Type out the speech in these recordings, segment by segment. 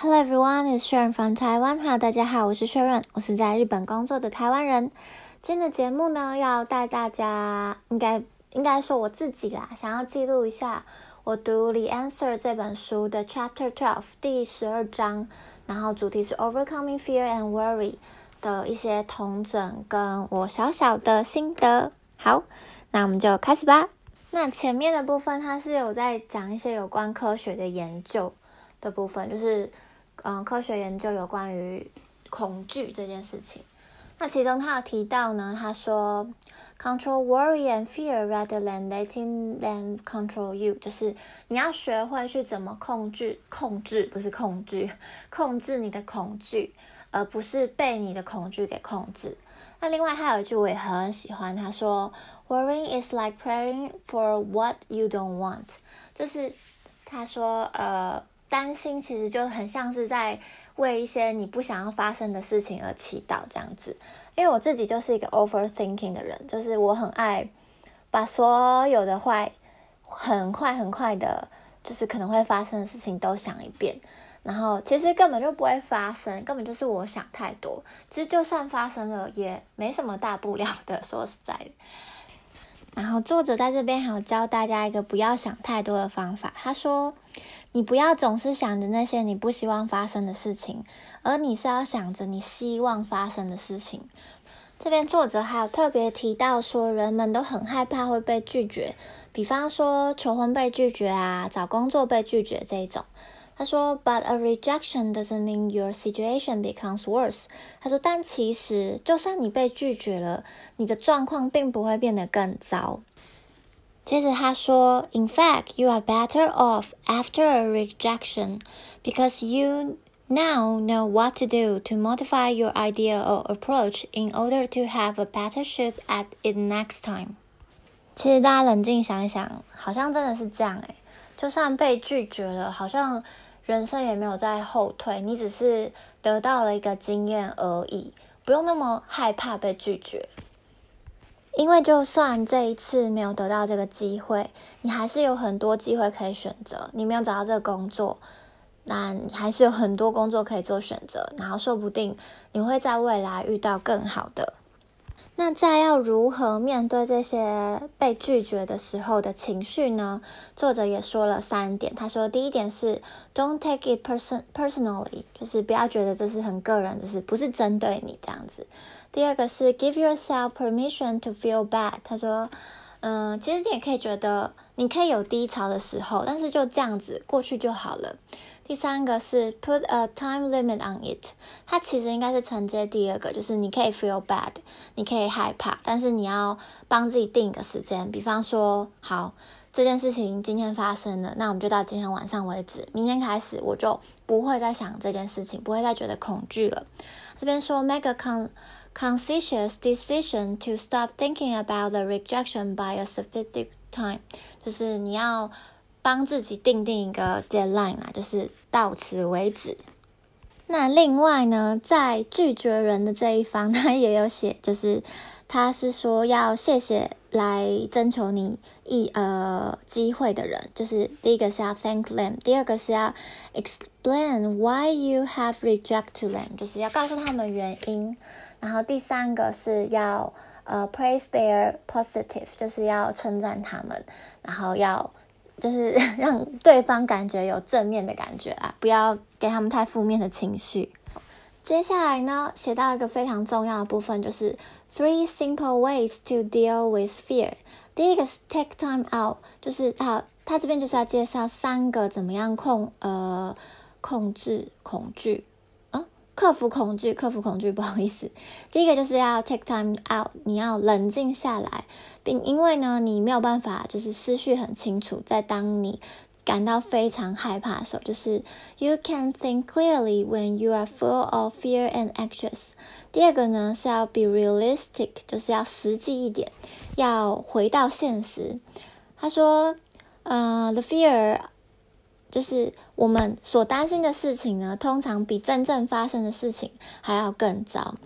Hello everyone, is Sharon from Taiwan. Hello，大家好，我是 Sharon，我是在日本工作的台湾人。今天的节目呢，要带大家，应该应该说我自己啦，想要记录一下我读《The Answer》这本书的 Chapter Twelve 第十二章，然后主题是 Overcoming Fear and Worry 的一些同整跟我小小的心得。好，那我们就开始吧。那前面的部分，它是有在讲一些有关科学的研究的部分，就是。嗯，科学研究有关于恐惧这件事情。那其中他有提到呢，他说，control worry and fear rather than letting them control you，就是你要学会去怎么控制，控制不是恐惧，控制你的恐惧，而不是被你的恐惧给控制。那另外他有一句我也很喜欢，他说，worrying is like praying for what you don't want，就是他说，呃。担心其实就很像是在为一些你不想要发生的事情而祈祷这样子。因为我自己就是一个 overthinking 的人，就是我很爱把所有的坏、很快很快的，就是可能会发生的事情都想一遍，然后其实根本就不会发生，根本就是我想太多。其实就算发生了，也没什么大不了的。说实在的，然后作者在这边还有教大家一个不要想太多的方法。他说。你不要总是想着那些你不希望发生的事情，而你是要想着你希望发生的事情。这边作者还有特别提到说，人们都很害怕会被拒绝，比方说求婚被拒绝啊，找工作被拒绝这一种。他说，But a rejection doesn't mean your situation becomes worse。他说，但其实就算你被拒绝了，你的状况并不会变得更糟。接着他说，In fact, you are better off after a rejection because you now know what to do to modify your idea or approach in order to have a better shot at it next time。其实大家冷静想一想，好像真的是这样诶。就算被拒绝了，好像人生也没有在后退，你只是得到了一个经验而已，不用那么害怕被拒绝。 因为就算这一次没有得到这个机会，你还是有很多机会可以选择。你没有找到这个工作，那你还是有很多工作可以做选择。然后说不定你会在未来遇到更好的。那再要如何面对这些被拒绝的时候的情绪呢？作者也说了三点。他说，第一点是 Don't take it person personally，就是不要觉得这是很个人的事，不是针对你这样子。第二个是 give yourself permission to feel bad。他说，嗯，其实你也可以觉得，你可以有低潮的时候，但是就这样子过去就好了。第三个是 put a time limit on it。它其实应该是承接第二个，就是你可以 feel bad，你可以害怕，但是你要帮自己定一个时间。比方说，好，这件事情今天发生了，那我们就到今天晚上为止。明天开始，我就不会再想这件事情，不会再觉得恐惧了。这边说 make a con。Conscious decision to stop thinking about the rejection by a specific time，就是你要帮自己定定一个 deadline 啊，就是到此为止。那另外呢，在拒绝人的这一方，他也有写，就是他是说要谢谢来征求你一呃机会的人，就是第一个是要 thank them，第二个是要 explain why you have rejected them，就是要告诉他们原因。然后第三个是要呃 praise their positive，就是要称赞他们，然后要就是 让对方感觉有正面的感觉啊，不要给他们太负面的情绪。接下来呢，写到一个非常重要的部分，就是 three simple ways to deal with fear。第一个是 take time out，就是他他这边就是要介绍三个怎么样控呃控制恐惧。克服恐惧，克服恐惧，不好意思。第一个就是要 take time out，你要冷静下来，并因为呢，你没有办法就是思绪很清楚，在当你感到非常害怕的时候，就是 you can think clearly when you are full of fear and anxious。第二个呢是要 be realistic，就是要实际一点，要回到现实。他说，呃，the fear。就是我们所担心的事情呢，通常比真正发生的事情还要更糟。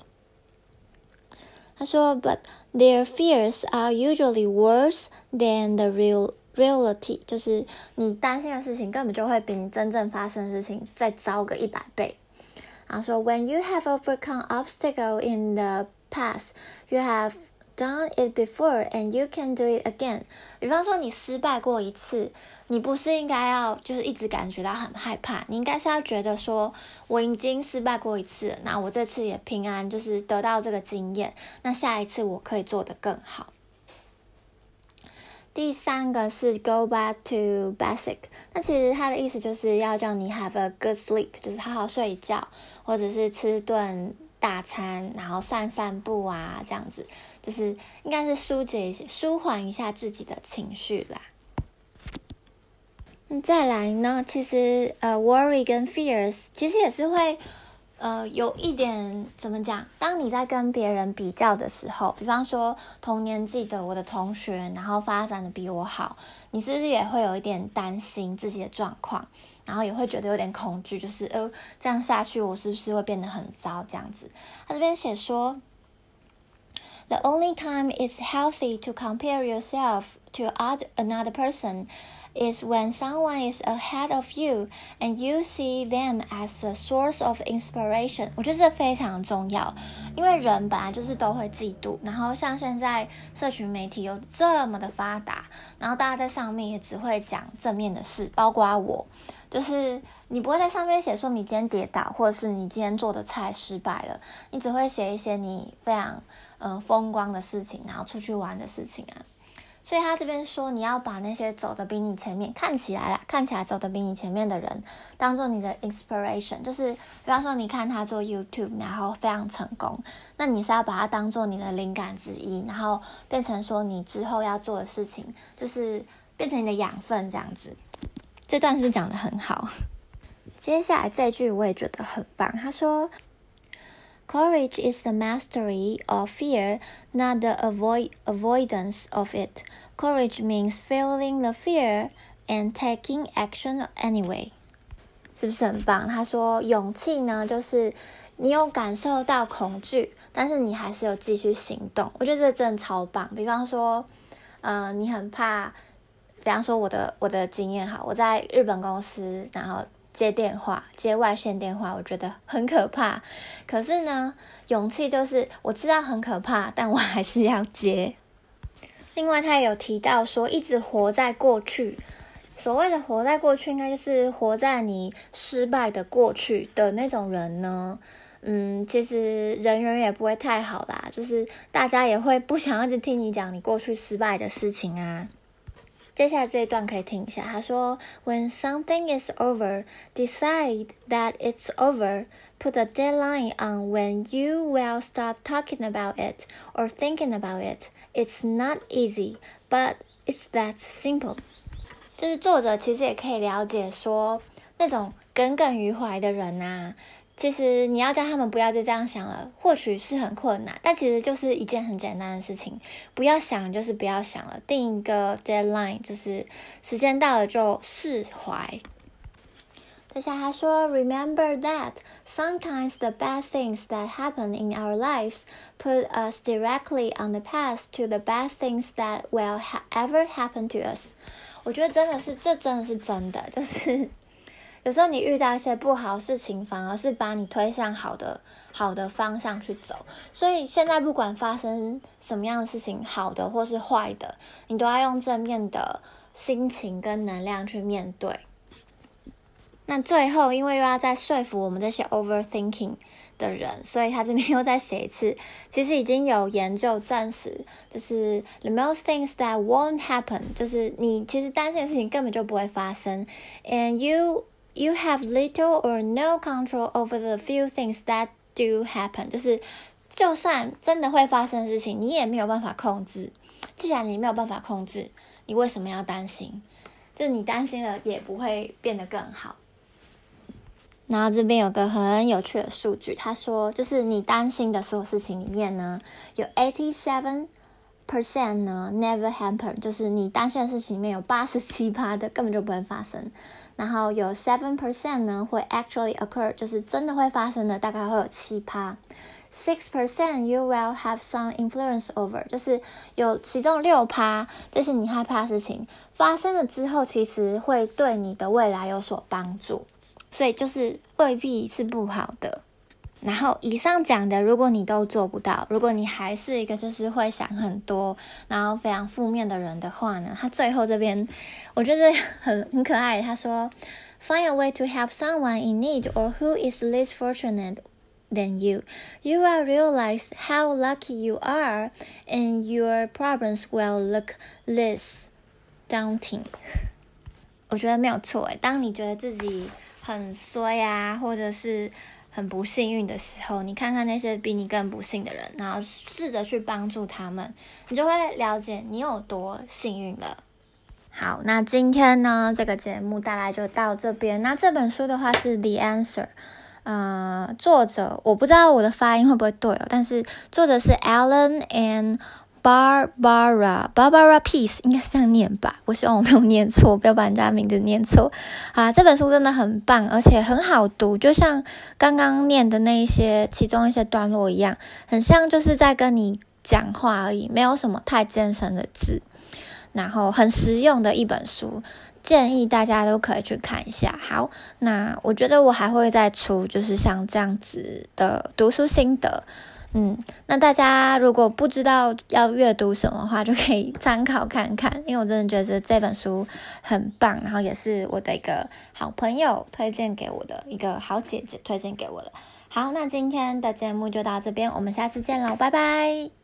他说，But their fears are usually worse than the real reality，就是你担心的事情根本就会比你真正发生的事情再糟个一百倍。然后说，When you have overcome obstacle in the past, you have done it before and you can do it again。比方说你失败过一次，你不是应该要就是一直感觉到很害怕，你应该是要觉得说我已经失败过一次，那我这次也平安，就是得到这个经验，那下一次我可以做得更好。第三个是 go back to basic，那其实它的意思就是要叫你 have a good sleep，就是好好睡一觉，或者是吃顿大餐，然后散散步啊，这样子，就是应该是疏解一些、舒缓一下自己的情绪啦。再来呢，其实呃，worry 跟 fears 其实也是会。呃，有一点怎么讲？当你在跟别人比较的时候，比方说同年纪的我的同学，然后发展的比我好，你是不是也会有一点担心自己的状况，然后也会觉得有点恐惧，就是呃，这样下去我是不是会变得很糟？这样子，他这边写说，The only time is healthy to compare yourself to other another person。is when someone is ahead of you and you see them as a source of inspiration。我觉得这非常重要，因为人本来就是都会嫉妒。然后像现在社群媒体又这么的发达，然后大家在上面也只会讲正面的事，包括我，就是你不会在上面写说你今天跌倒，或者是你今天做的菜失败了，你只会写一些你非常嗯风光的事情，然后出去玩的事情啊。所以他这边说，你要把那些走的比你前面，看起来啦，看起来走的比你前面的人，当做你的 inspiration，就是比方说，你看他做 YouTube，然后非常成功，那你是要把它当做你的灵感之一，然后变成说你之后要做的事情，就是变成你的养分这样子。这段是讲的很好。接下来这句我也觉得很棒，他说。Courage is the mastery of fear, not the avoid avoidance of it. Courage means feeling the fear and taking action anyway. 是不是很棒？他说，勇气呢，就是你有感受到恐惧，但是你还是有继续行动。我觉得这真的超棒。比方说，呃，你很怕，比方说我的我的经验哈，我在日本公司，然后。接电话，接外线电话，我觉得很可怕。可是呢，勇气就是我知道很可怕，但我还是要接。另外，他也有提到说，一直活在过去。所谓的活在过去，应该就是活在你失败的过去的那种人呢。嗯，其实人缘也不会太好啦，就是大家也会不想一直听你讲你过去失败的事情啊。接下来这一段可以听一下。他说：“When something is over, decide that it's over. Put a deadline on when you will stop talking about it or thinking about it. It's not easy, but it's that simple.” 就是作者其实也可以了解说，那种耿耿于怀的人呐。 其实你要叫他们不要再这样想了，或许是很困难，但其实就是一件很简单的事情。不要想，就是不要想了，定一个 deadline，就是时间到了就释怀。等下他说，Remember that sometimes the best things that happen in our lives put us directly on the path to the best things that will ever happen to us。我觉得真的是，这真的是真的，就是。有时候你遇到一些不好的事情，反而是把你推向好的好的方向去走。所以现在不管发生什么样的事情，好的或是坏的，你都要用正面的心情跟能量去面对。那最后，因为又要再说服我们这些 overthinking 的人，所以他这边又再写一次。其实已经有研究证实，就是 the most things that won't happen，就是你其实担心的事情根本就不会发生，and you。You have little or no control over the few things that do happen。就是，就算真的会发生的事情，你也没有办法控制。既然你没有办法控制，你为什么要担心？就是你担心了，也不会变得更好。然后这边有个很有趣的数据，他说，就是你担心的所有事情里面呢，有 eighty seven percent 呢 never happen，就是你担心的事情里面有八十七趴的根本就不会发生。然后有 seven percent 呢会 actually occur，就是真的会发生的，大概会有七趴。six percent you will have some influence over，就是有其中六趴，这是你害怕的事情发生了之后，其实会对你的未来有所帮助，所以就是未必是不好的。然后以上讲的，如果你都做不到，如果你还是一个就是会想很多，然后非常负面的人的话呢，他最后这边我觉得很很可爱，他说，Find a way to help someone in need or who is less fortunate than you. You will realize how lucky you are, and your problems will look less daunting. 我觉得没有错诶，当你觉得自己很衰啊，或者是很不幸运的时候，你看看那些比你更不幸的人，然后试着去帮助他们，你就会了解你有多幸运了。好，那今天呢，这个节目大概就到这边。那这本书的话是《The Answer》，呃，作者我不知道我的发音会不会对哦，但是作者是 Alan and。Barbara Barbara Peace 应该是这样念吧，我希望我没有念错，不要把人家名字念错。好，这本书真的很棒，而且很好读，就像刚刚念的那一些其中一些段落一样，很像就是在跟你讲话而已，没有什么太艰深的字，然后很实用的一本书，建议大家都可以去看一下。好，那我觉得我还会再出，就是像这样子的读书心得。嗯，那大家如果不知道要阅读什么的话，就可以参考看看，因为我真的觉得这本书很棒，然后也是我的一个好朋友推荐给我的，一个好姐姐推荐给我的。好，那今天的节目就到这边，我们下次见喽，拜拜。